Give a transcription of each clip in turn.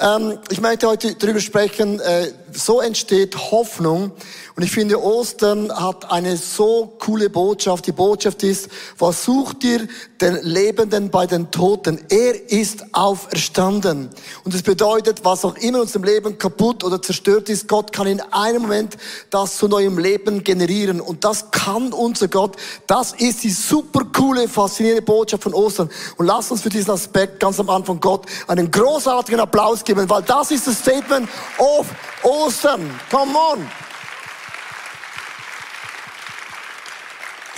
Ähm, ich möchte heute darüber sprechen, äh, so entsteht Hoffnung. Und ich finde, Ostern hat eine so coole Botschaft. Die Botschaft ist, was sucht ihr den Lebenden bei den Toten? Er ist auferstanden. Und es bedeutet, was auch immer in unserem Leben kaputt oder zerstört ist, Gott kann in einem Moment das zu neuem Leben generieren. Und das kann unser Gott. Das ist die super coole, faszinierende Botschaft von Ostern. Und lasst uns für diesen Aspekt ganz am Anfang Gott einen großartigen Applaus geben, weil das ist das Statement of Ostern. Come on!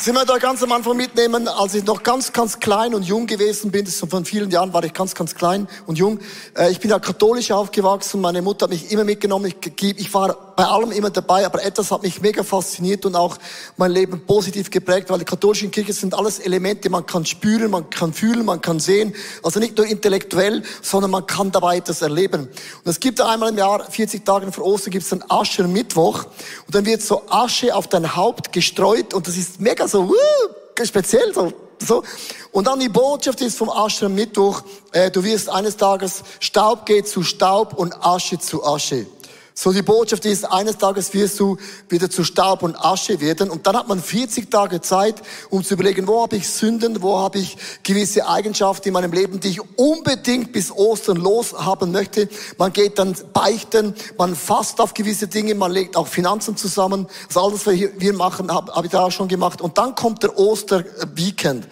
Sie möchte euch ganz am Anfang mitnehmen, als ich noch ganz, ganz klein und jung gewesen bin, das ist von vielen Jahren war ich ganz, ganz klein und jung. Äh, ich bin ja katholisch aufgewachsen, meine Mutter hat mich immer mitgenommen, ich war bei allem immer dabei, aber etwas hat mich mega fasziniert und auch mein Leben positiv geprägt, weil die katholischen Kirche sind alles Elemente, man kann spüren, man kann fühlen, man kann sehen, also nicht nur intellektuell, sondern man kann dabei etwas erleben. Und es gibt einmal im Jahr, 40 Tage vor Ostern, gibt es einen Aschermittwoch. Und dann wird so Asche auf dein Haupt gestreut und das ist mega so, uh, speziell, so, so. Und dann die Botschaft ist vom Ascher Mittwoch, äh, du wirst eines Tages, Staub geht zu Staub und Asche zu Asche. So die Botschaft ist, eines Tages wirst du wieder zu Staub und Asche werden. Und dann hat man 40 Tage Zeit, um zu überlegen, wo habe ich Sünden, wo habe ich gewisse Eigenschaften in meinem Leben, die ich unbedingt bis Ostern los haben möchte. Man geht dann beichten, man fasst auf gewisse Dinge, man legt auch Finanzen zusammen. Das alles, was wir machen, habe hab ich da auch schon gemacht. Und dann kommt der Osterweekend.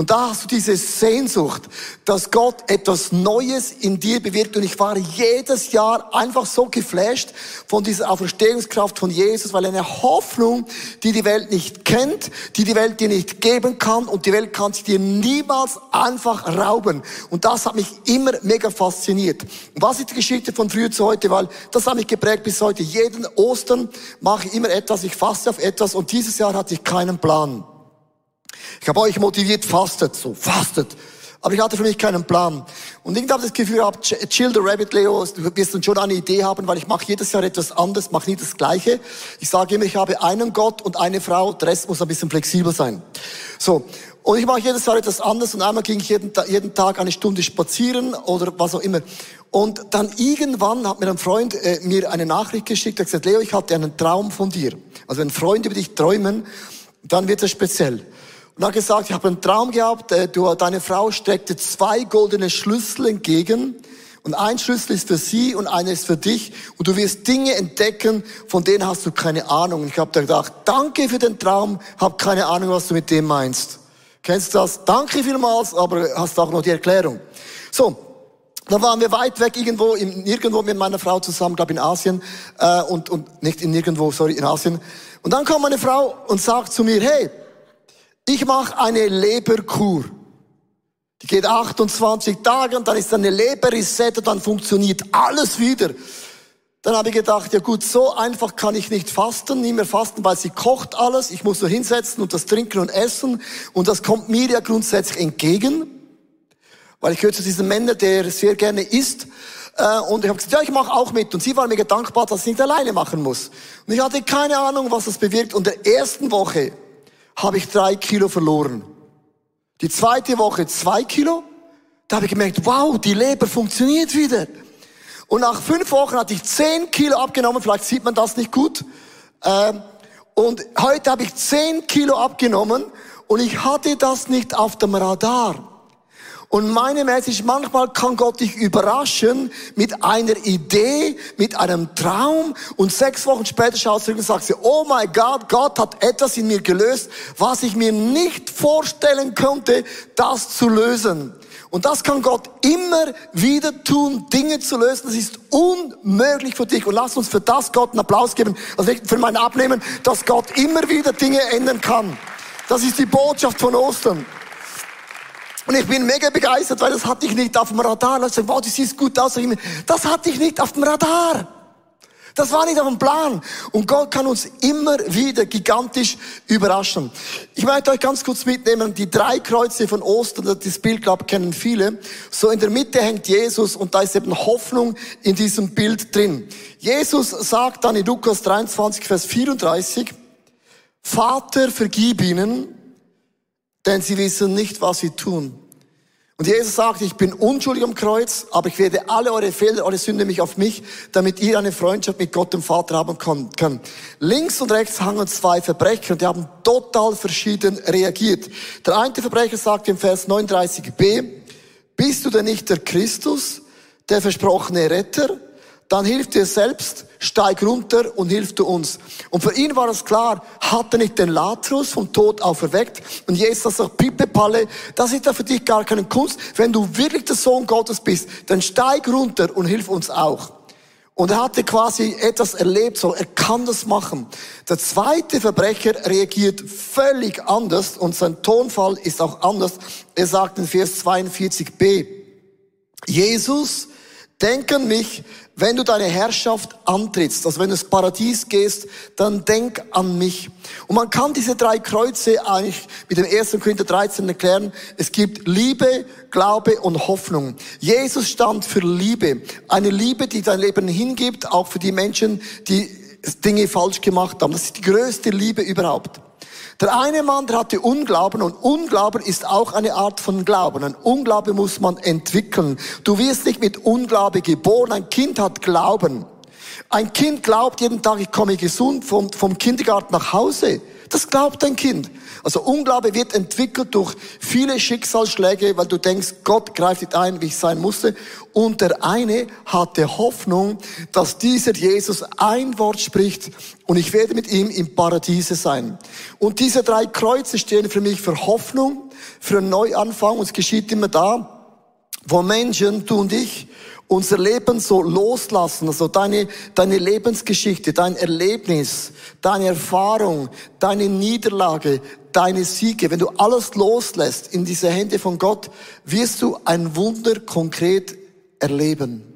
Und da hast du diese Sehnsucht, dass Gott etwas Neues in dir bewirkt. Und ich war jedes Jahr einfach so geflasht von dieser Auferstehungskraft von Jesus, weil eine Hoffnung, die die Welt nicht kennt, die die Welt dir nicht geben kann und die Welt kann sie dir niemals einfach rauben. Und das hat mich immer mega fasziniert. Und was ist die Geschichte von früher zu heute? Weil das hat mich geprägt bis heute. Jeden Ostern mache ich immer etwas, ich fasse auf etwas und dieses Jahr hatte ich keinen Plan. Ich habe euch motiviert, fastet, so, fastet. Aber ich hatte für mich keinen Plan. Und irgendwie habe ich das Gefühl gehabt, chill the rabbit, Leo, du wirst dann schon eine Idee haben, weil ich mache jedes Jahr etwas anderes, mache nie das Gleiche. Ich sage immer, ich habe einen Gott und eine Frau, der Rest muss ein bisschen flexibel sein. So. Und ich mache jedes Jahr etwas anderes und einmal ging ich jeden, jeden Tag eine Stunde spazieren oder was auch immer. Und dann irgendwann hat mir ein Freund äh, mir eine Nachricht geschickt, er hat gesagt, Leo, ich hatte einen Traum von dir. Also wenn Freunde über dich träumen, dann wird es speziell und hat gesagt, ich habe einen Traum gehabt, äh, du, deine Frau streckte zwei goldene Schlüssel entgegen und ein Schlüssel ist für sie und einer ist für dich und du wirst Dinge entdecken, von denen hast du keine Ahnung. Und ich habe da gedacht, danke für den Traum, hab keine Ahnung, was du mit dem meinst. Kennst du das? Danke vielmals, aber hast auch noch die Erklärung. So, dann waren wir weit weg irgendwo, in, nirgendwo mit meiner Frau zusammen, glaube in Asien äh, und, und nicht in nirgendwo, sorry, in Asien. Und dann kommt meine Frau und sagt zu mir, hey, ich mache eine Leberkur. Die geht 28 Tage und dann ist eine Leberreset und dann funktioniert alles wieder. Dann habe ich gedacht, ja gut, so einfach kann ich nicht fasten, nicht mehr fasten, weil sie kocht alles. Ich muss nur hinsetzen und das trinken und essen. Und das kommt mir ja grundsätzlich entgegen. Weil ich gehöre zu diesen Männern, der sehr gerne isst. Äh, und ich habe gesagt, ja, ich mache auch mit. Und sie war mir dankbar, dass ich nicht alleine machen muss. Und ich hatte keine Ahnung, was das bewirkt. Und der ersten Woche habe ich drei Kilo verloren. Die zweite Woche zwei Kilo. Da habe ich gemerkt, wow, die Leber funktioniert wieder. Und nach fünf Wochen hatte ich zehn Kilo abgenommen. Vielleicht sieht man das nicht gut. Ähm, und heute habe ich zehn Kilo abgenommen und ich hatte das nicht auf dem Radar. Und meine Message, manchmal kann Gott dich überraschen mit einer Idee, mit einem Traum und sechs Wochen später schaust du zurück und sagst dir, oh mein Gott, Gott hat etwas in mir gelöst, was ich mir nicht vorstellen konnte, das zu lösen. Und das kann Gott immer wieder tun, Dinge zu lösen. Das ist unmöglich für dich. Und lass uns für das Gott einen Applaus geben, also für mein Abnehmen, dass Gott immer wieder Dinge ändern kann. Das ist die Botschaft von Ostern. Und ich bin mega begeistert, weil das hatte ich nicht auf dem Radar. Und ich sage, wow, das sieht gut aus. Das hatte ich nicht auf dem Radar. Das war nicht auf dem Plan. Und Gott kann uns immer wieder gigantisch überraschen. Ich möchte euch ganz kurz mitnehmen, die drei Kreuze von Ostern, das Bild, glaube kennen viele. So in der Mitte hängt Jesus und da ist eben Hoffnung in diesem Bild drin. Jesus sagt dann in Lukas 23, Vers 34, Vater, vergib ihnen, denn sie wissen nicht, was sie tun. Und Jesus sagt, ich bin unschuldig am Kreuz, aber ich werde alle eure Fehler, eure Sünde mich auf mich, damit ihr eine Freundschaft mit Gott dem Vater haben könnt. Links und rechts hangen zwei Verbrecher und die haben total verschieden reagiert. Der eine Verbrecher sagt im Vers 39b, bist du denn nicht der Christus, der versprochene Retter? Dann hilf dir selbst steig runter und hilf du uns. Und für ihn war es klar, hat er nicht den Lazarus vom Tod auferweckt? Und Jesus sagt, Pippe Palle, das ist ja für dich gar keine Kunst. Wenn du wirklich der Sohn Gottes bist, dann steig runter und hilf uns auch. Und er hatte quasi etwas erlebt, so er kann das machen. Der zweite Verbrecher reagiert völlig anders und sein Tonfall ist auch anders. Er sagt in Vers 42b, Jesus, denk an mich, wenn du deine Herrschaft antrittst, also wenn du ins Paradies gehst, dann denk an mich. Und man kann diese drei Kreuze eigentlich mit dem 1. Korinther 13 erklären. Es gibt Liebe, Glaube und Hoffnung. Jesus stand für Liebe. Eine Liebe, die dein Leben hingibt, auch für die Menschen, die Dinge falsch gemacht haben. Das ist die größte Liebe überhaupt. Der eine Mann, der hatte Unglauben und Unglauben ist auch eine Art von Glauben. Ein Unglaube muss man entwickeln. Du wirst nicht mit Unglaube geboren. Ein Kind hat Glauben. Ein Kind glaubt jeden Tag, ich komme gesund vom, vom Kindergarten nach Hause. Das glaubt ein Kind. Also Unglaube wird entwickelt durch viele Schicksalsschläge, weil du denkst, Gott greift nicht ein, wie ich sein musste. Und der eine hatte Hoffnung, dass dieser Jesus ein Wort spricht und ich werde mit ihm im Paradiese sein. Und diese drei Kreuze stehen für mich für Hoffnung, für einen Neuanfang und es geschieht immer da, wo Menschen, du und ich, unser Leben so loslassen, also deine, deine Lebensgeschichte, dein Erlebnis, deine Erfahrung, deine Niederlage, deine Siege, wenn du alles loslässt in diese Hände von Gott, wirst du ein Wunder konkret erleben.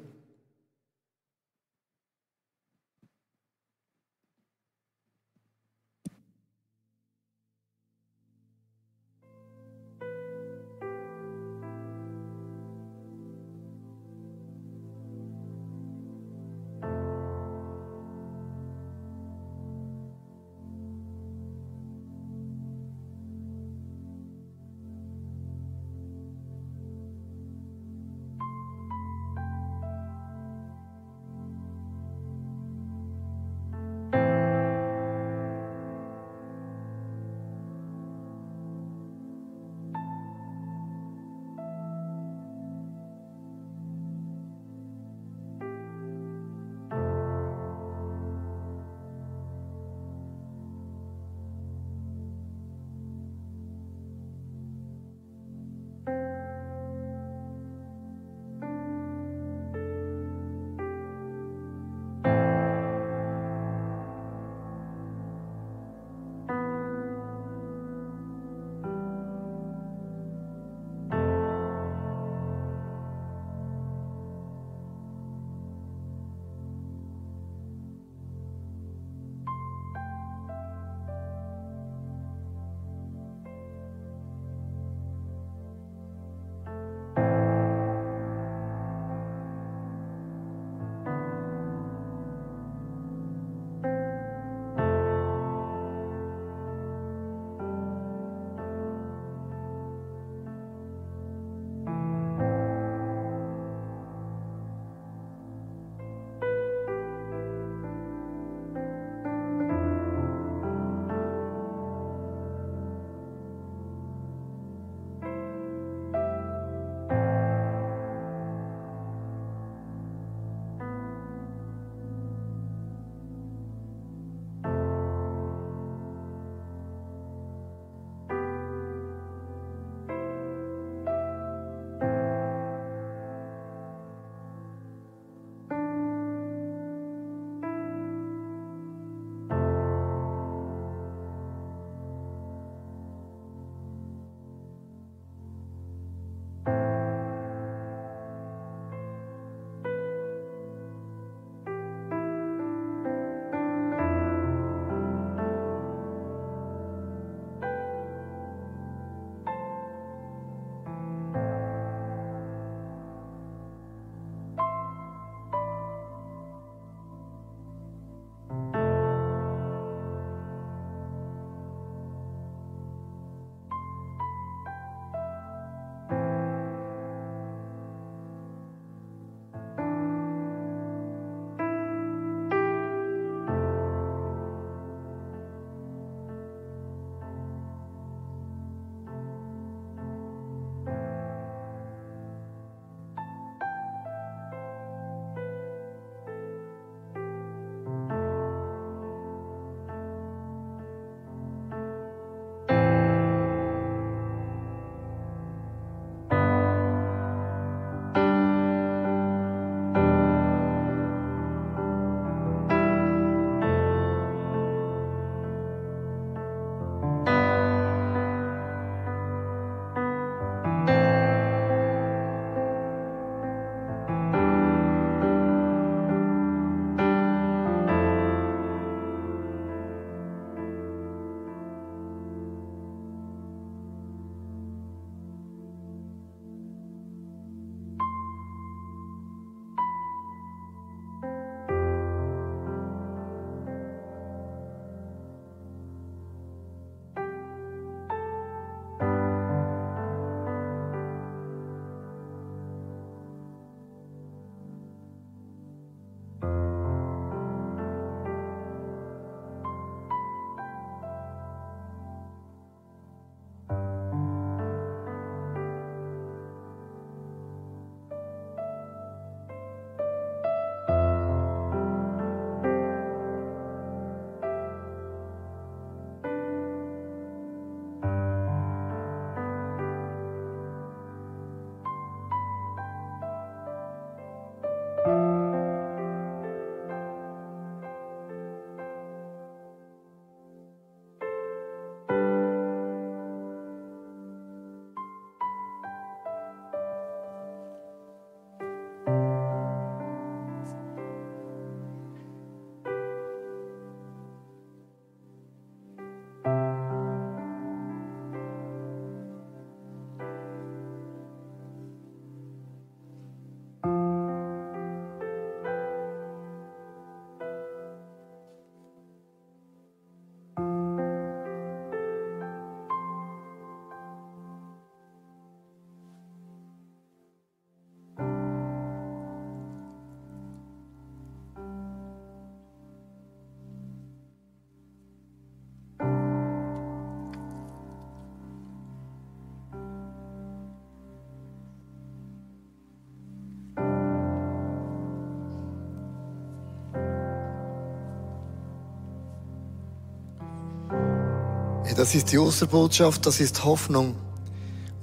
Das ist die Osterbotschaft, das ist Hoffnung.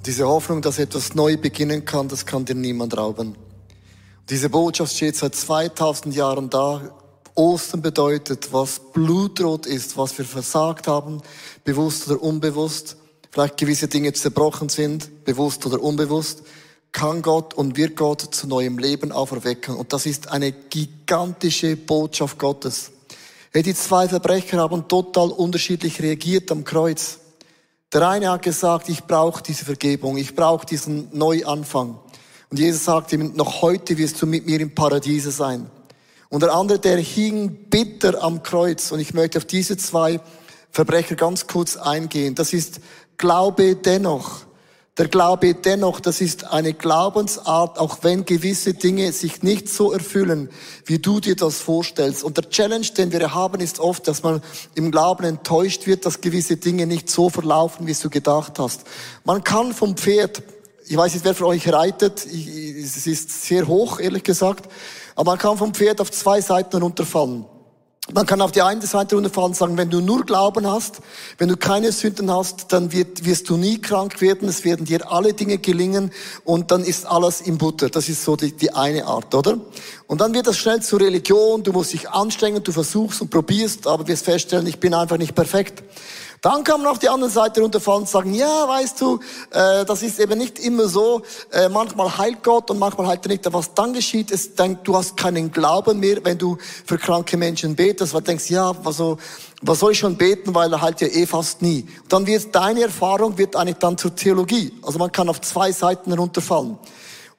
Diese Hoffnung, dass etwas neu beginnen kann, das kann dir niemand rauben. Diese Botschaft steht seit 2000 Jahren da. Ostern bedeutet, was blutrot ist, was wir versagt haben, bewusst oder unbewusst, vielleicht gewisse Dinge zerbrochen sind, bewusst oder unbewusst, kann Gott und wird Gott zu neuem Leben auferwecken. Und das ist eine gigantische Botschaft Gottes. Die zwei Verbrecher haben total unterschiedlich reagiert am Kreuz. Der eine hat gesagt, ich brauche diese Vergebung, ich brauche diesen Neuanfang. Und Jesus sagt ihm, noch heute wirst du mit mir im Paradiese sein. Und der andere, der hing bitter am Kreuz. Und ich möchte auf diese zwei Verbrecher ganz kurz eingehen. Das ist Glaube dennoch. Der Glaube dennoch, das ist eine Glaubensart, auch wenn gewisse Dinge sich nicht so erfüllen, wie du dir das vorstellst. Und der Challenge, den wir haben, ist oft, dass man im Glauben enttäuscht wird, dass gewisse Dinge nicht so verlaufen, wie du gedacht hast. Man kann vom Pferd, ich weiß nicht, wer von euch reitet, es ist sehr hoch, ehrlich gesagt, aber man kann vom Pferd auf zwei Seiten runterfallen. Man kann auf die eine Seite runterfallen und sagen, wenn du nur Glauben hast, wenn du keine Sünden hast, dann wird, wirst du nie krank werden, es werden dir alle Dinge gelingen und dann ist alles im Butter. Das ist so die, die eine Art, oder? Und dann wird das schnell zur Religion, du musst dich anstrengen, du versuchst und probierst, aber wirst feststellen, ich bin einfach nicht perfekt. Dann kann man auf die andere Seite runterfallen und sagen, ja, weißt du, äh, das ist eben nicht immer so. Äh, manchmal heilt Gott und manchmal heilt er nicht. Was dann geschieht, ist, denk, du hast keinen Glauben mehr, wenn du für kranke Menschen betest, weil du denkst, ja, also, was soll ich schon beten, weil er heilt ja eh fast nie. Und dann wird deine Erfahrung wird eigentlich dann zur Theologie. Also man kann auf zwei Seiten runterfallen.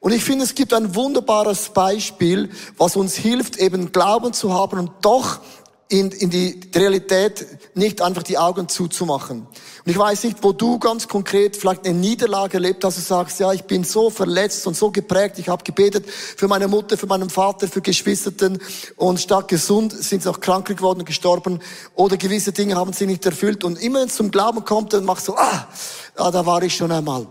Und ich finde, es gibt ein wunderbares Beispiel, was uns hilft, eben Glauben zu haben und doch in, in die Realität nicht einfach die Augen zuzumachen. Und ich weiß nicht, wo du ganz konkret vielleicht eine Niederlage erlebt hast, du sagst, ja, ich bin so verletzt und so geprägt, ich habe gebetet für meine Mutter, für meinen Vater, für Geschwisterten und statt gesund sind sie auch krank geworden und gestorben oder gewisse Dinge haben sie nicht erfüllt und immer wenn es zum Glauben kommt, dann machst du, ah, ah da war ich schon einmal.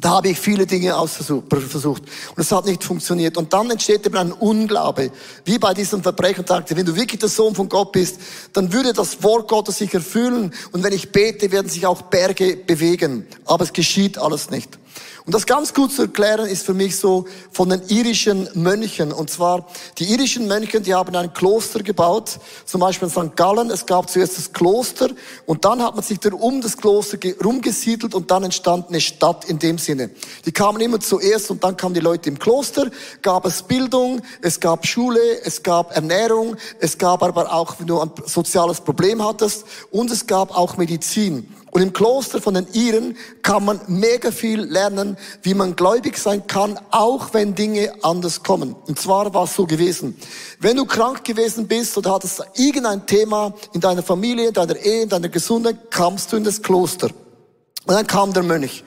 Da habe ich viele Dinge ausversucht und es hat nicht funktioniert. Und dann entsteht eben ein Unglaube, wie bei diesem Verbrecher sagte, wenn du wirklich der Sohn von Gott bist, dann würde das Wort Gottes sich erfüllen und wenn ich bete, werden sich auch Berge bewegen. Aber es geschieht alles nicht. Und das ganz gut zu erklären ist für mich so von den irischen Mönchen. Und zwar, die irischen Mönche, die haben ein Kloster gebaut, zum Beispiel in St. Gallen. Es gab zuerst das Kloster und dann hat man sich da um das Kloster rumgesiedelt und dann entstand eine Stadt in dem Sinne. Die kamen immer zuerst und dann kamen die Leute im Kloster, gab es Bildung, es gab Schule, es gab Ernährung, es gab aber auch, wenn du ein soziales Problem hattest und es gab auch Medizin. Und im Kloster von den Iren kann man mega viel lernen, wie man gläubig sein kann, auch wenn Dinge anders kommen. Und zwar war es so gewesen. Wenn du krank gewesen bist oder hattest irgendein Thema in deiner Familie, in deiner Ehe, in deiner Gesundheit, kamst du in das Kloster. Und dann kam der Mönch.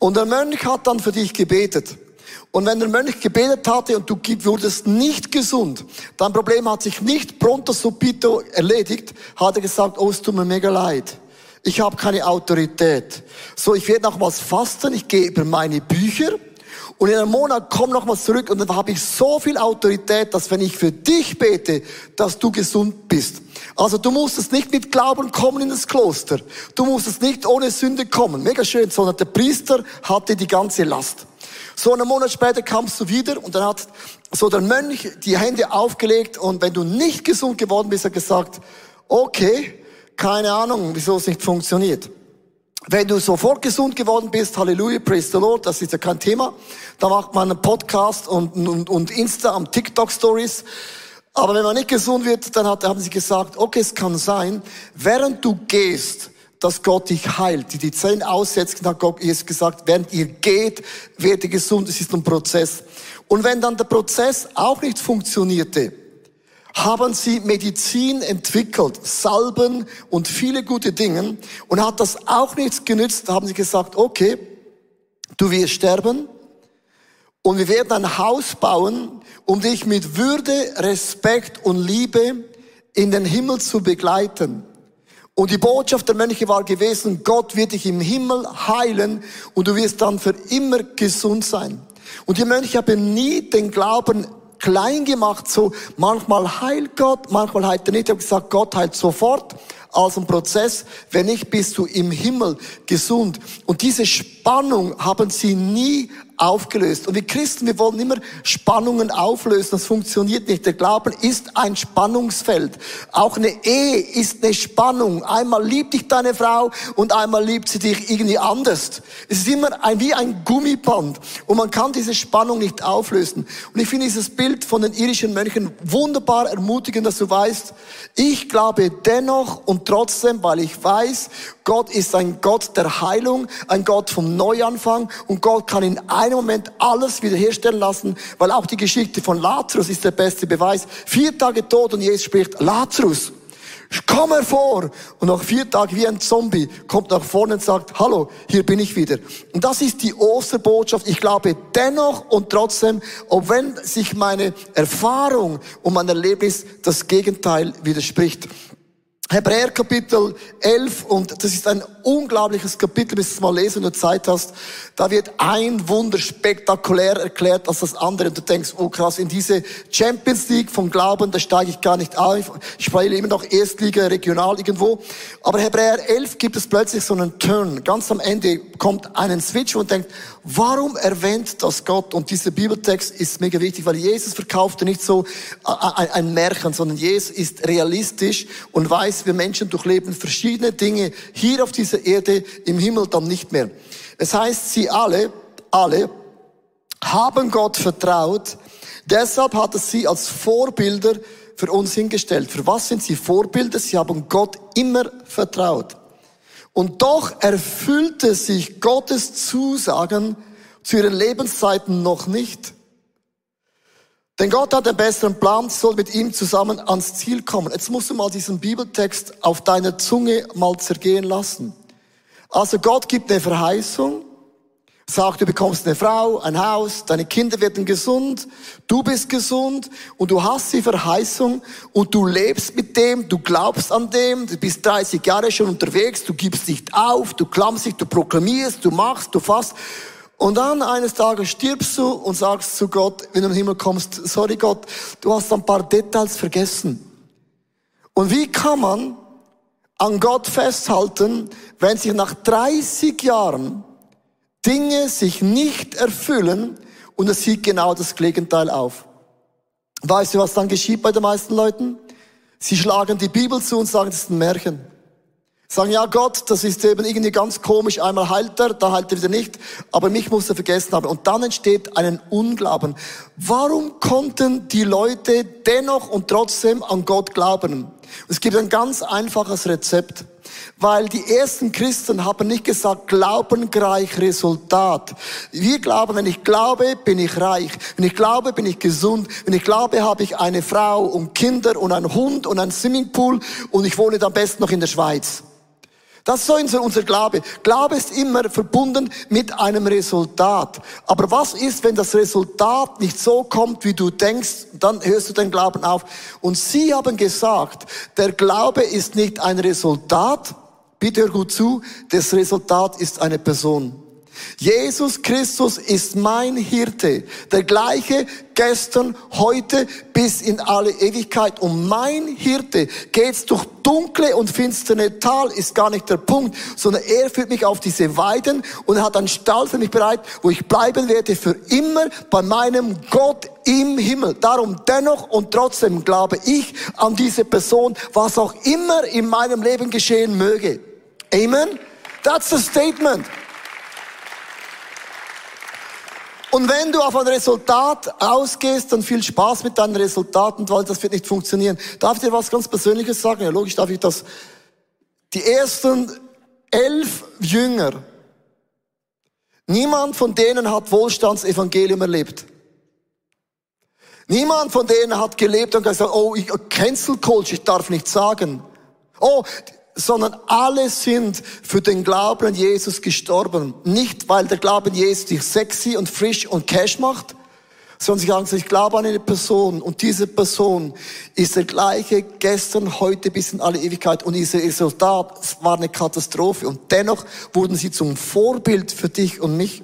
Und der Mönch hat dann für dich gebetet. Und wenn der Mönch gebetet hatte und du wurdest nicht gesund, dein Problem hat sich nicht pronto subito erledigt, hat er gesagt, oh, es tut mir mega leid. Ich habe keine Autorität. So, ich werde nochmals fasten, ich gehe über meine Bücher und in einem Monat komm nochmals zurück und dann habe ich so viel Autorität, dass wenn ich für dich bete, dass du gesund bist. Also du musst es nicht mit Glauben kommen in das Kloster. Du musst es nicht ohne Sünde kommen. Mega schön, sondern der Priester hatte die ganze Last. So einen Monat später kamst du wieder und dann hat so der Mönch die Hände aufgelegt und wenn du nicht gesund geworden bist, hat gesagt, okay, keine Ahnung, wieso es nicht funktioniert. Wenn du sofort gesund geworden bist, Halleluja, praise the Lord, das ist ja kein Thema. Da macht man einen Podcast und, und, und Insta am TikTok Stories. Aber wenn man nicht gesund wird, dann hat, haben sie gesagt, okay, es kann sein, während du gehst, dass Gott dich heilt, die die Zellen aussetzt, hat Gott Jesus gesagt, während ihr geht, werdet ihr gesund, es ist ein Prozess. Und wenn dann der Prozess auch nicht funktionierte, haben sie Medizin entwickelt, Salben und viele gute Dinge. Und hat das auch nichts genützt, haben sie gesagt, okay, du wirst sterben und wir werden ein Haus bauen, um dich mit Würde, Respekt und Liebe in den Himmel zu begleiten. Und die Botschaft der Mönche war gewesen, Gott wird dich im Himmel heilen und du wirst dann für immer gesund sein. Und die Mönche haben nie den Glauben klein gemacht, so manchmal heilt Gott, manchmal heilt er nicht. Ich habe gesagt, Gott heilt sofort, als ein Prozess. Wenn nicht, bist du im Himmel gesund. Und diese Spannung haben sie nie aufgelöst. Und wir Christen, wir wollen immer Spannungen auflösen. Das funktioniert nicht. Der Glauben ist ein Spannungsfeld. Auch eine Ehe ist eine Spannung. Einmal liebt dich deine Frau und einmal liebt sie dich irgendwie anders. Es ist immer ein, wie ein Gummiband. Und man kann diese Spannung nicht auflösen. Und ich finde dieses Bild von den irischen Mönchen wunderbar ermutigend, dass du weißt, ich glaube dennoch und trotzdem, weil ich weiß, Gott ist ein Gott der Heilung, ein Gott vom Neuanfang und Gott kann in einem Moment alles wiederherstellen lassen, weil auch die Geschichte von Lazarus ist der beste Beweis. Vier Tage tot und Jesus spricht, Lazarus, komm hervor. Und nach vier Tagen wie ein Zombie kommt nach vorne und sagt, hallo, hier bin ich wieder. Und das ist die Osterbotschaft. Ich glaube dennoch und trotzdem, ob wenn sich meine Erfahrung und mein Erlebnis das Gegenteil widerspricht. Hebräer Kapitel 11 und das ist ein unglaubliches Kapitel, bis du es mal lesen und Zeit hast. Da wird ein Wunder spektakulär erklärt als das andere und du denkst, oh krass, in diese Champions League vom Glauben, da steige ich gar nicht auf. Ich spiele immer noch Erstliga, regional irgendwo. Aber Hebräer 11 gibt es plötzlich so einen Turn. Ganz am Ende kommt einen Switch und denkt, warum erwähnt das Gott? Und dieser Bibeltext ist mega wichtig, weil Jesus verkaufte nicht so ein Märchen, sondern Jesus ist realistisch und weiß, weiß, wir Menschen durchleben verschiedene Dinge hier auf dieser Erde, im Himmel dann nicht mehr. Es heißt, sie alle, alle haben Gott vertraut, deshalb hat es sie als Vorbilder für uns hingestellt. Für was sind sie Vorbilder? Sie haben Gott immer vertraut. Und doch erfüllte sich Gottes Zusagen zu ihren Lebenszeiten noch nicht. Denn Gott hat einen besseren Plan, soll mit ihm zusammen ans Ziel kommen. Jetzt musst du mal diesen Bibeltext auf deiner Zunge mal zergehen lassen. Also Gott gibt eine Verheißung, sagt, du bekommst eine Frau, ein Haus, deine Kinder werden gesund, du bist gesund und du hast die Verheißung und du lebst mit dem, du glaubst an dem, du bist 30 Jahre schon unterwegs, du gibst nicht auf, du klammst dich, du proklamierst, du machst, du fasst und dann eines Tages stirbst du und sagst zu Gott, wenn du in den Himmel kommst, sorry Gott, du hast ein paar Details vergessen. Und wie kann man an Gott festhalten, wenn sich nach 30 Jahren Dinge sich nicht erfüllen und es sieht genau das Gegenteil auf? Weißt du, was dann geschieht bei den meisten Leuten? Sie schlagen die Bibel zu und sagen, das ist ein Märchen. Sagen, ja Gott, das ist eben irgendwie ganz komisch, einmal heilt er, da heilt er wieder nicht, aber mich muss er vergessen haben. Und dann entsteht ein Unglauben. Warum konnten die Leute dennoch und trotzdem an Gott glauben? Es gibt ein ganz einfaches Rezept. Weil die ersten Christen haben nicht gesagt, Glauben gleich Resultat. Wir glauben, wenn ich glaube, bin ich reich. Wenn ich glaube, bin ich gesund. Wenn ich glaube, habe ich eine Frau und Kinder und einen Hund und einen Swimmingpool und ich wohne am besten noch in der Schweiz. Das ist so unser Glaube. Glaube ist immer verbunden mit einem Resultat. Aber was ist, wenn das Resultat nicht so kommt, wie du denkst? Dann hörst du den Glauben auf. Und sie haben gesagt, der Glaube ist nicht ein Resultat. Bitte hör gut zu. Das Resultat ist eine Person. Jesus Christus ist mein Hirte, der gleiche gestern, heute bis in alle Ewigkeit. Und mein Hirte geht's durch dunkle und finstere Tal, ist gar nicht der Punkt, sondern er führt mich auf diese Weiden und hat einen Stall für mich bereit, wo ich bleiben werde für immer bei meinem Gott im Himmel. Darum dennoch und trotzdem glaube ich an diese Person, was auch immer in meinem Leben geschehen möge. Amen. That's the statement. Und wenn du auf ein Resultat ausgehst, dann viel Spaß mit deinen Resultaten, weil das wird nicht funktionieren. Darf ich dir was ganz Persönliches sagen? Ja, logisch darf ich das. Die ersten elf Jünger, niemand von denen hat Wohlstandsevangelium erlebt. Niemand von denen hat gelebt und gesagt, oh, ich, Cancel Culture, ich darf nicht sagen. Oh, sondern alle sind für den Glauben an Jesus gestorben. Nicht, weil der Glauben an Jesus dich sexy und frisch und cash macht, sondern sie sagen, ich glaube an eine Person und diese Person ist der gleiche gestern, heute bis in alle Ewigkeit und ihr Resultat war eine Katastrophe und dennoch wurden sie zum Vorbild für dich und mich.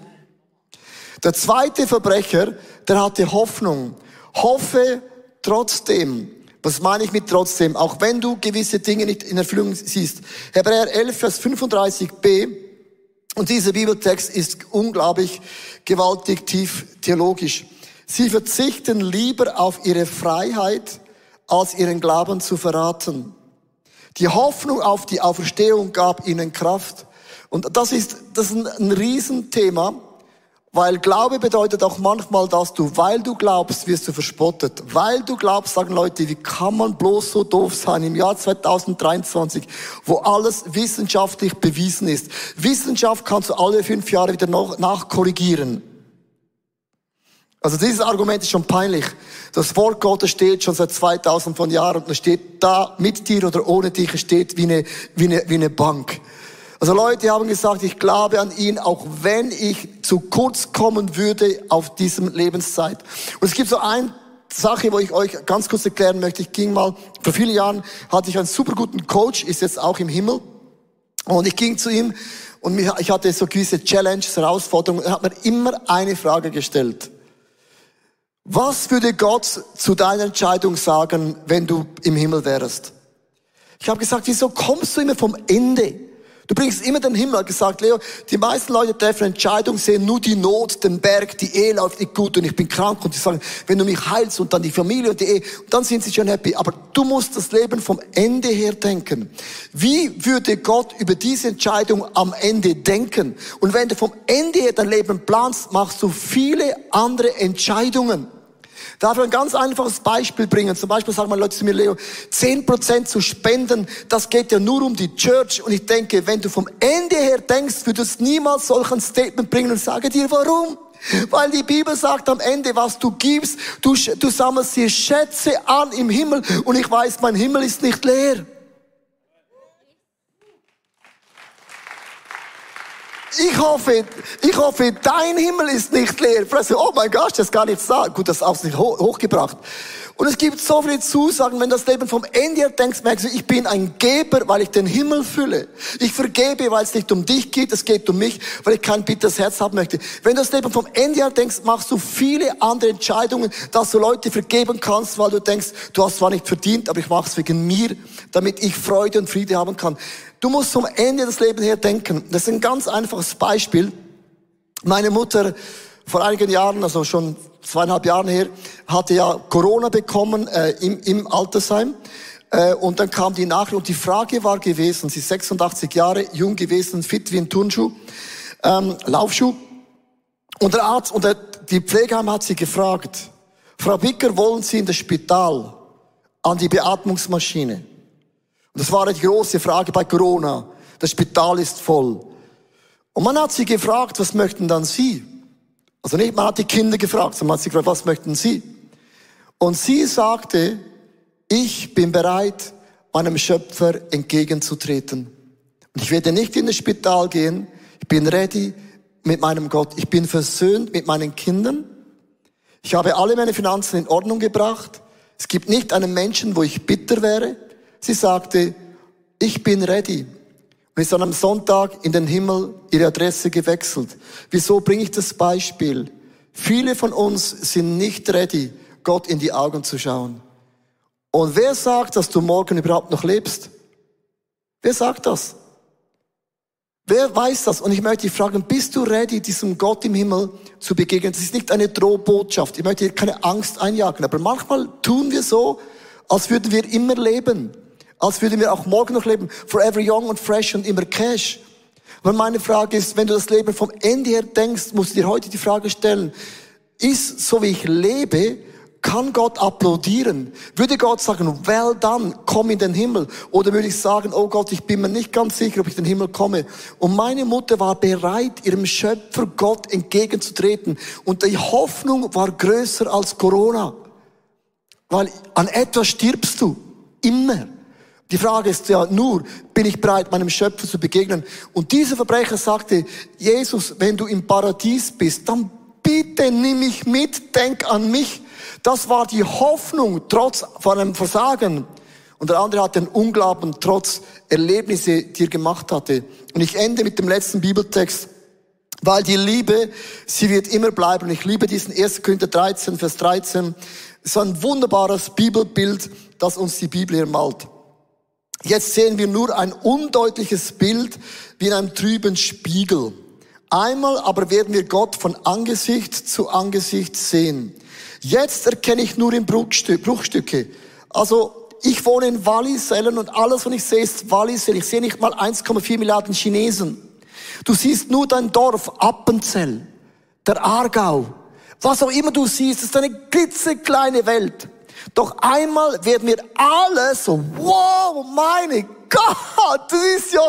Der zweite Verbrecher, der hatte Hoffnung. Hoffe trotzdem. Was meine ich mit trotzdem? Auch wenn du gewisse Dinge nicht in Erfüllung siehst. Hebräer 11, Vers 35b. Und dieser Bibeltext ist unglaublich gewaltig tief theologisch. Sie verzichten lieber auf ihre Freiheit, als ihren Glauben zu verraten. Die Hoffnung auf die Auferstehung gab ihnen Kraft. Und das ist, das ist ein, Riesenthema. Weil Glaube bedeutet auch manchmal, dass du, weil du glaubst, wirst du verspottet. Weil du glaubst, sagen Leute, wie kann man bloß so doof sein im Jahr 2023, wo alles wissenschaftlich bewiesen ist. Wissenschaft kannst du alle fünf Jahre wieder nachkorrigieren. Also dieses Argument ist schon peinlich. Das Wort Gottes steht schon seit 2000 von Jahren und es steht da mit dir oder ohne dich, es steht wie eine, wie eine, wie eine Bank. Also Leute haben gesagt, ich glaube an ihn, auch wenn ich zu kurz kommen würde auf diesem Lebenszeit. Und es gibt so eine Sache, wo ich euch ganz kurz erklären möchte. Ich ging mal, vor vielen Jahren hatte ich einen super guten Coach, ist jetzt auch im Himmel. Und ich ging zu ihm und ich hatte so gewisse Challenges, Herausforderungen. Er hat mir immer eine Frage gestellt. Was würde Gott zu deiner Entscheidung sagen, wenn du im Himmel wärst? Ich habe gesagt, wieso kommst du immer vom Ende? Du bringst immer den Himmel. gesagt, Leo, die meisten Leute treffen Entscheidungen, sehen nur die Not, den Berg, die Ehe läuft nicht gut und ich bin krank und die sagen, wenn du mich heilst und dann die Familie und die Ehe, dann sind sie schon happy. Aber du musst das Leben vom Ende her denken. Wie würde Gott über diese Entscheidung am Ende denken? Und wenn du vom Ende her dein Leben planst, machst du viele andere Entscheidungen. Darf ich ein ganz einfaches Beispiel bringen? Zum Beispiel sagen mal Leute zu mir, Leo, 10% zu spenden, das geht ja nur um die Church. Und ich denke, wenn du vom Ende her denkst, würdest du niemals solch ein Statement bringen und sage dir, warum? Weil die Bibel sagt am Ende, was du gibst, du, du sammelst dir Schätze an im Himmel und ich weiß, mein Himmel ist nicht leer. Ich hoffe, ich hoffe, dein Himmel ist nicht leer. Oh mein Gott, das gar nicht sagen. Gut, das auch nicht hochgebracht. Und es gibt so viele Zusagen, wenn das Leben vom Ende her denkst, merkst du, ich bin ein Geber, weil ich den Himmel fülle. Ich vergebe, weil es nicht um dich geht, es geht um mich, weil ich kein bitteres Herz haben möchte. Wenn du das Leben vom Ende her denkst, machst du viele andere Entscheidungen, dass du Leute vergeben kannst, weil du denkst, du hast zwar nicht verdient, aber ich mache es wegen mir, damit ich Freude und Friede haben kann. Du musst vom Ende des Lebens her denken. Das ist ein ganz einfaches Beispiel. Meine Mutter vor einigen Jahren, also schon zweieinhalb Jahren her, hatte ja Corona bekommen äh, im, im Altersheim. Äh, und dann kam die Nachricht und die Frage war gewesen, sie ist 86 Jahre, jung gewesen, fit wie ein Turnschuh, ähm, Laufschuh. Und der Arzt und der, die Pflegeheim hat sie gefragt, Frau Bicker, wollen Sie in das Spital an die Beatmungsmaschine? Und das war die große Frage bei Corona. Das Spital ist voll. Und man hat sie gefragt, was möchten dann Sie? Also nicht, man hat die Kinder gefragt, sondern man hat sie gefragt, was möchten Sie? Und sie sagte, ich bin bereit, meinem Schöpfer entgegenzutreten. Und ich werde nicht in das Spital gehen. Ich bin ready mit meinem Gott. Ich bin versöhnt mit meinen Kindern. Ich habe alle meine Finanzen in Ordnung gebracht. Es gibt nicht einen Menschen, wo ich bitter wäre. Sie sagte, ich bin ready. Und ist dann am Sonntag in den Himmel ihre Adresse gewechselt. Wieso bringe ich das Beispiel? Viele von uns sind nicht ready, Gott in die Augen zu schauen. Und wer sagt, dass du morgen überhaupt noch lebst? Wer sagt das? Wer weiß das? Und ich möchte dich fragen, bist du ready, diesem Gott im Himmel zu begegnen? Das ist nicht eine Drohbotschaft. Ich möchte dir keine Angst einjagen. Aber manchmal tun wir so, als würden wir immer leben als würden wir auch morgen noch leben. Forever young und fresh und immer cash. Und meine Frage ist, wenn du das Leben vom Ende her denkst, musst du dir heute die Frage stellen, ist so wie ich lebe, kann Gott applaudieren? Würde Gott sagen, well done, komm in den Himmel? Oder würde ich sagen, oh Gott, ich bin mir nicht ganz sicher, ob ich in den Himmel komme? Und meine Mutter war bereit, ihrem Schöpfer Gott entgegenzutreten. Und die Hoffnung war größer als Corona. Weil an etwas stirbst du. Immer. Die Frage ist ja nur, bin ich bereit, meinem Schöpfer zu begegnen? Und dieser Verbrecher sagte, Jesus, wenn du im Paradies bist, dann bitte nimm mich mit, denk an mich. Das war die Hoffnung, trotz von einem Versagen. Und der andere hat den Unglauben, trotz Erlebnisse, die er gemacht hatte. Und ich ende mit dem letzten Bibeltext, Weil die Liebe, sie wird immer bleiben. Ich liebe diesen 1. Korinther 13, Vers 13. So ein wunderbares Bibelbild, das uns die Bibel hier malt. Jetzt sehen wir nur ein undeutliches Bild wie in einem trüben Spiegel. Einmal aber werden wir Gott von Angesicht zu Angesicht sehen. Jetzt erkenne ich nur in Bruchstücke. Also ich wohne in Wallisellen und alles, was ich sehe, ist Wallisellen. Ich sehe nicht mal 1,4 Milliarden Chinesen. Du siehst nur dein Dorf, Appenzell, der Aargau. Was auch immer du siehst, ist eine klitzekleine Welt. Doch einmal werden wir alle so, wow, meine Gott, das ist ja,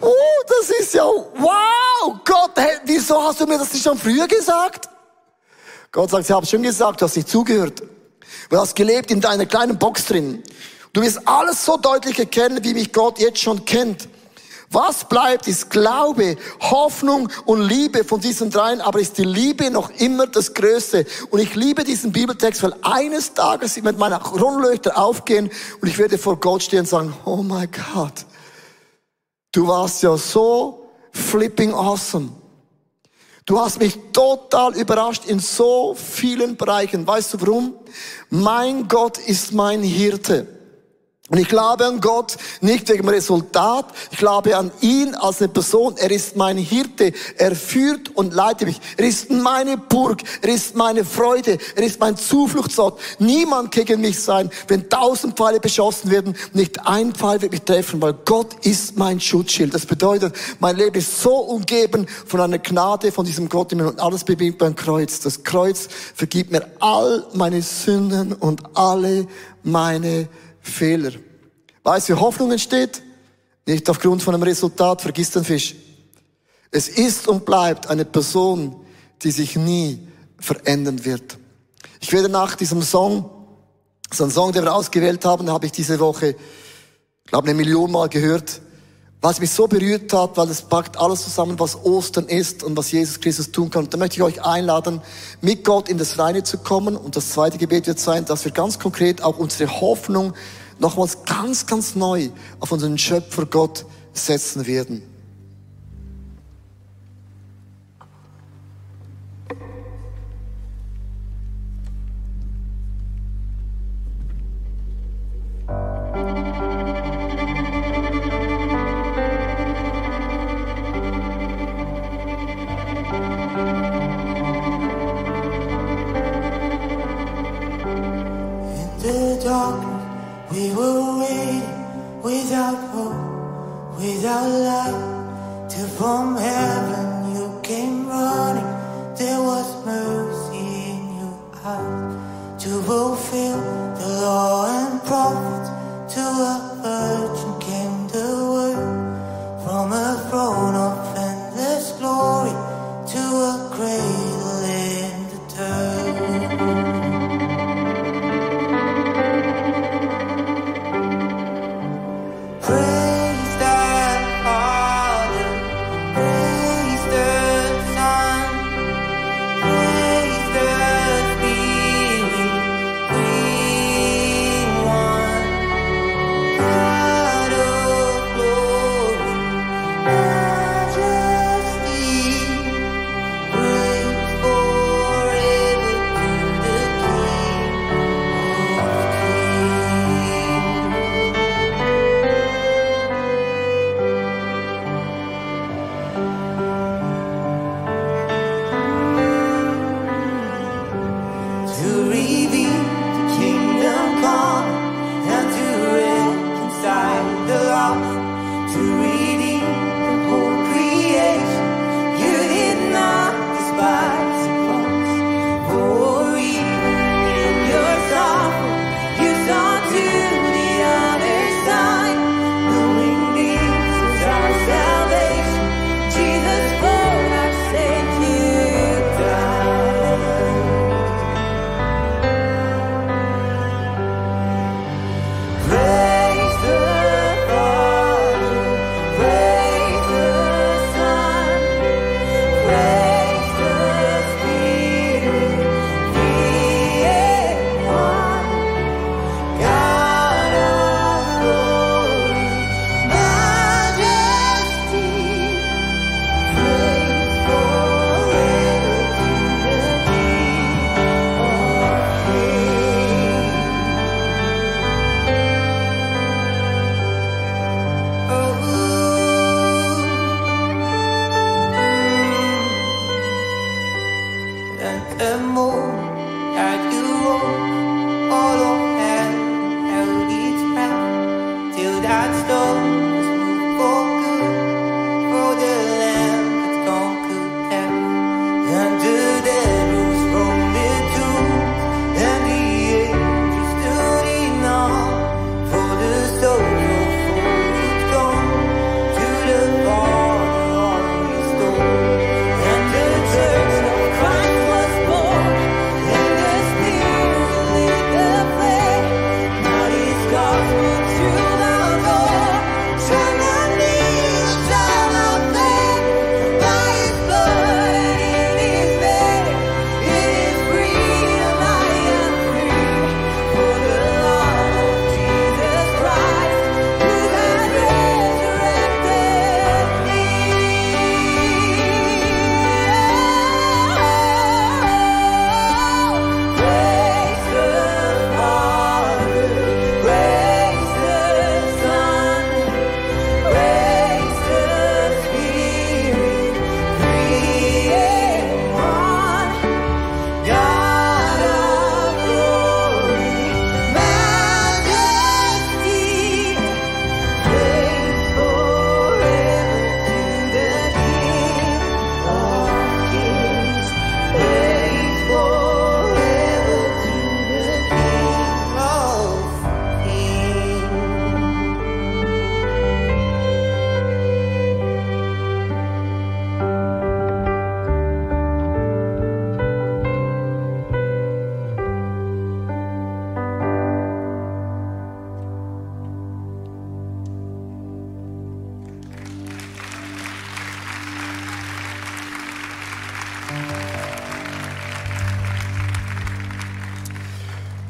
oh, das ist ja, wow, Gott, hey, wieso hast du mir das nicht schon früher gesagt? Gott sagt, ich habe schon gesagt, du hast nicht zugehört. Du hast gelebt in deiner kleinen Box drin. Du wirst alles so deutlich erkennen, wie mich Gott jetzt schon kennt. Was bleibt, ist Glaube, Hoffnung und Liebe von diesen dreien, aber ist die Liebe noch immer das Größte. Und ich liebe diesen Bibeltext, weil eines Tages mit meiner Kronleuchter aufgehen und ich werde vor Gott stehen und sagen, oh mein Gott, du warst ja so flipping awesome. Du hast mich total überrascht in so vielen Bereichen. Weißt du warum? Mein Gott ist mein Hirte. Und ich glaube an Gott nicht wegen dem Resultat, ich glaube an ihn als eine Person. Er ist mein Hirte, er führt und leitet mich. Er ist meine Burg, er ist meine Freude, er ist mein Zufluchtsort. Niemand gegen mich sein, wenn tausend Pfeile beschossen werden, nicht ein Pfeil wird mich treffen, weil Gott ist mein Schutzschild. Das bedeutet, mein Leben ist so umgeben von einer Gnade von diesem Gott und alles bewegt beim Kreuz. Das Kreuz vergibt mir all meine Sünden und alle meine Fehler. Weißt du, wie Hoffnung entsteht? Nicht aufgrund von einem Resultat, vergiss den Fisch. Es ist und bleibt eine Person, die sich nie verändern wird. Ich werde nach diesem Song, so ein Song, den wir ausgewählt haben, habe ich diese Woche, glaube, eine Million Mal gehört, was mich so berührt hat, weil es packt alles zusammen, was Ostern ist und was Jesus Christus tun kann. Und da möchte ich euch einladen, mit Gott in das Reine zu kommen. Und das zweite Gebet wird sein, dass wir ganz konkret auch unsere Hoffnung nochmals ganz, ganz neu auf unseren Schöpfer Gott setzen werden. We were waiting without hope, without light to form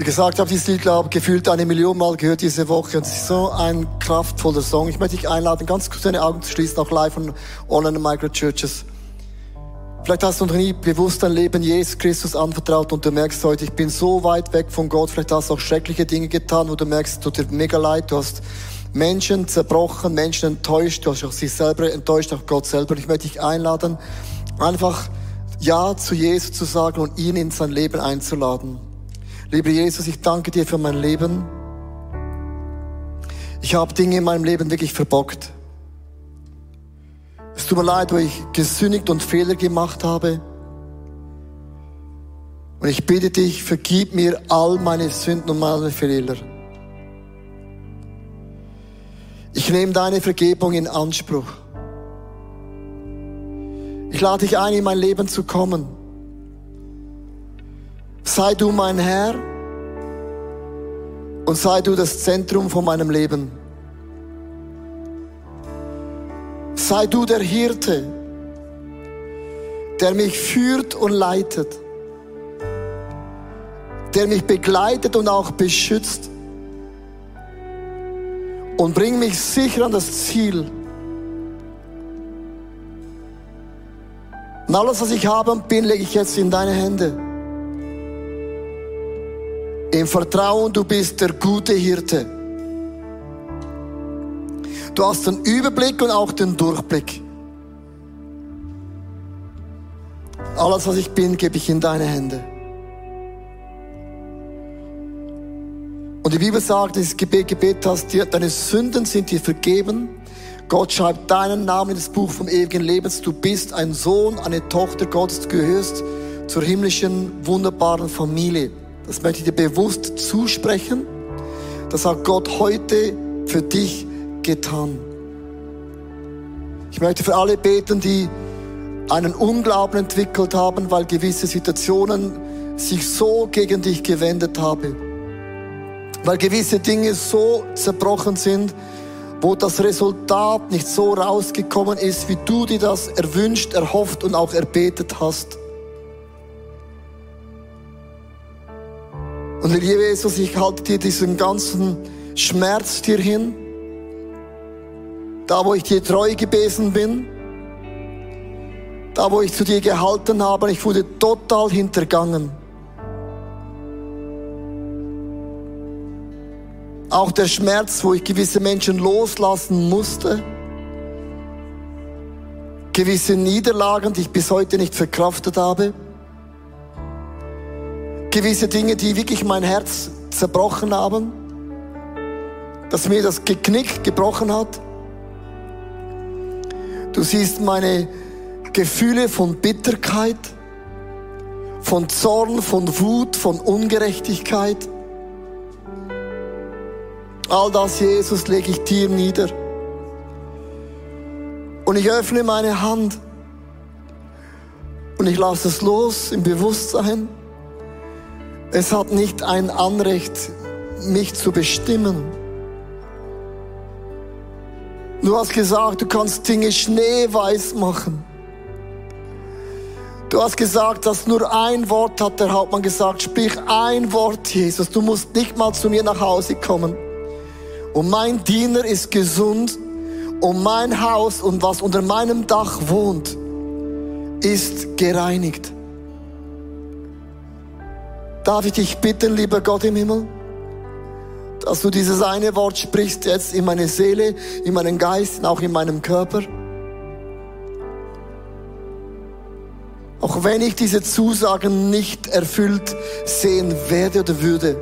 Wie gesagt, ich habe dieses Lied, glaube gefühlt eine Million Mal gehört diese Woche. Und es ist so ein kraftvoller Song. Ich möchte dich einladen, ganz kurz deine Augen zu schließen, auch live von Online Micro Churches. Vielleicht hast du noch nie bewusst dein Leben Jesus Christus anvertraut und du merkst heute, ich bin so weit weg von Gott. Vielleicht hast du auch schreckliche Dinge getan, wo du merkst, tut dir mega leid. Du hast Menschen zerbrochen, Menschen enttäuscht. Du hast auch sich selber enttäuscht, auch Gott selber. Ich möchte dich einladen, einfach Ja zu Jesus zu sagen und ihn in sein Leben einzuladen. Lieber Jesus, ich danke dir für mein Leben. Ich habe Dinge in meinem Leben wirklich verbockt. Es tut mir leid, wo ich gesündigt und Fehler gemacht habe. Und ich bitte dich, vergib mir all meine Sünden und meine Fehler. Ich nehme deine Vergebung in Anspruch. Ich lade dich ein, in mein Leben zu kommen. Sei du mein Herr und sei du das Zentrum von meinem Leben. Sei du der Hirte, der mich führt und leitet, der mich begleitet und auch beschützt und bring mich sicher an das Ziel. Und alles, was ich habe und bin, lege ich jetzt in deine Hände. Im Vertrauen, du bist der gute Hirte. Du hast den Überblick und auch den Durchblick. Alles, was ich bin, gebe ich in deine Hände. Und die Bibel sagt, dieses Gebet, Gebet hast dir, deine Sünden sind dir vergeben. Gott schreibt deinen Namen in das Buch vom ewigen Lebens. Du bist ein Sohn, eine Tochter Gottes, gehörst zur himmlischen, wunderbaren Familie. Das möchte ich dir bewusst zusprechen. Das hat Gott heute für dich getan. Ich möchte für alle beten, die einen Unglauben entwickelt haben, weil gewisse Situationen sich so gegen dich gewendet haben. Weil gewisse Dinge so zerbrochen sind, wo das Resultat nicht so rausgekommen ist, wie du dir das erwünscht, erhofft und auch erbetet hast. Und Jesus, ich halte dir diesen ganzen Schmerz dir hin. Da wo ich dir treu gewesen bin, da wo ich zu dir gehalten habe, ich wurde total hintergangen. Auch der Schmerz, wo ich gewisse Menschen loslassen musste, gewisse Niederlagen, die ich bis heute nicht verkraftet habe, gewisse Dinge, die wirklich mein Herz zerbrochen haben, dass mir das Geknick gebrochen hat. Du siehst meine Gefühle von Bitterkeit, von Zorn, von Wut, von Ungerechtigkeit. All das, Jesus, lege ich dir nieder. Und ich öffne meine Hand und ich lasse es los im Bewusstsein. Es hat nicht ein Anrecht, mich zu bestimmen. Du hast gesagt, du kannst Dinge schneeweiß machen. Du hast gesagt, dass nur ein Wort hat der Hauptmann gesagt. Sprich ein Wort, Jesus. Du musst nicht mal zu mir nach Hause kommen. Und mein Diener ist gesund und mein Haus und was unter meinem Dach wohnt, ist gereinigt. Darf ich dich bitten, lieber Gott im Himmel? dass du dieses eine Wort sprichst jetzt in meine Seele, in meinen Geist und auch in meinem Körper. Auch wenn ich diese Zusagen nicht erfüllt sehen werde oder würde.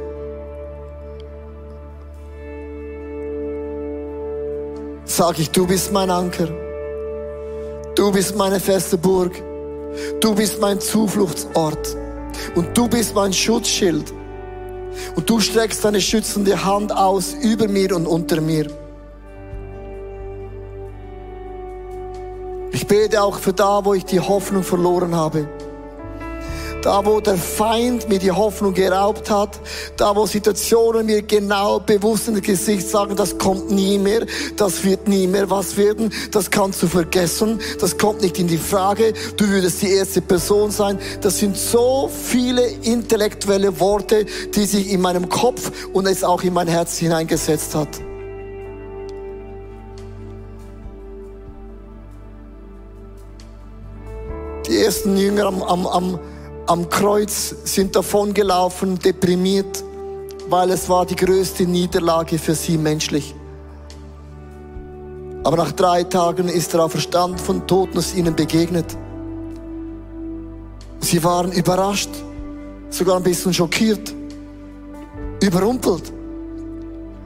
Sage ich, du bist mein Anker. Du bist meine feste Burg. Du bist mein Zufluchtsort. Und du bist mein Schutzschild. Und du streckst deine schützende Hand aus über mir und unter mir. Ich bete auch für da, wo ich die Hoffnung verloren habe. Da, wo der Feind mir die Hoffnung geraubt hat, da, wo Situationen mir genau bewusst in das Gesicht sagen, das kommt nie mehr, das wird nie mehr was werden, das kannst du vergessen, das kommt nicht in die Frage, du würdest die erste Person sein. Das sind so viele intellektuelle Worte, die sich in meinem Kopf und es auch in mein Herz hineingesetzt hat. Die ersten Jünger am, am, am, am Kreuz sind davongelaufen, deprimiert, weil es war die größte Niederlage für sie menschlich. Aber nach drei Tagen ist der Auferstand von Toten ihnen begegnet. Sie waren überrascht, sogar ein bisschen schockiert, überrumpelt.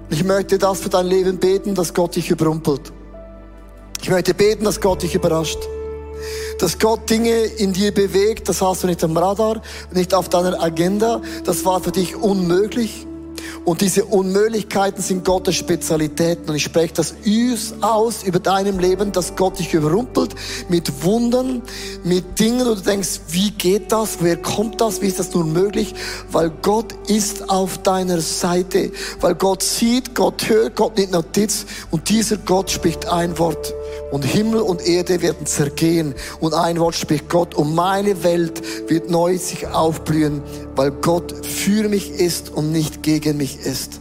Ich möchte das für dein Leben beten, dass Gott dich überrumpelt. Ich möchte beten, dass Gott dich überrascht dass Gott Dinge in dir bewegt, das hast du nicht am Radar, nicht auf deiner Agenda, das war für dich unmöglich. Und diese Unmöglichkeiten sind Gottes Spezialitäten. Und ich spreche das aus über deinem Leben, dass Gott dich überrumpelt mit Wundern, mit Dingen, wo du denkst, wie geht das? Woher kommt das? Wie ist das nun möglich? Weil Gott ist auf deiner Seite. Weil Gott sieht, Gott hört, Gott nimmt Notiz. Und dieser Gott spricht ein Wort und Himmel und Erde werden zergehen und ein Wort spricht Gott und meine Welt wird neu sich aufblühen, weil Gott für mich ist und nicht gegen mich ist.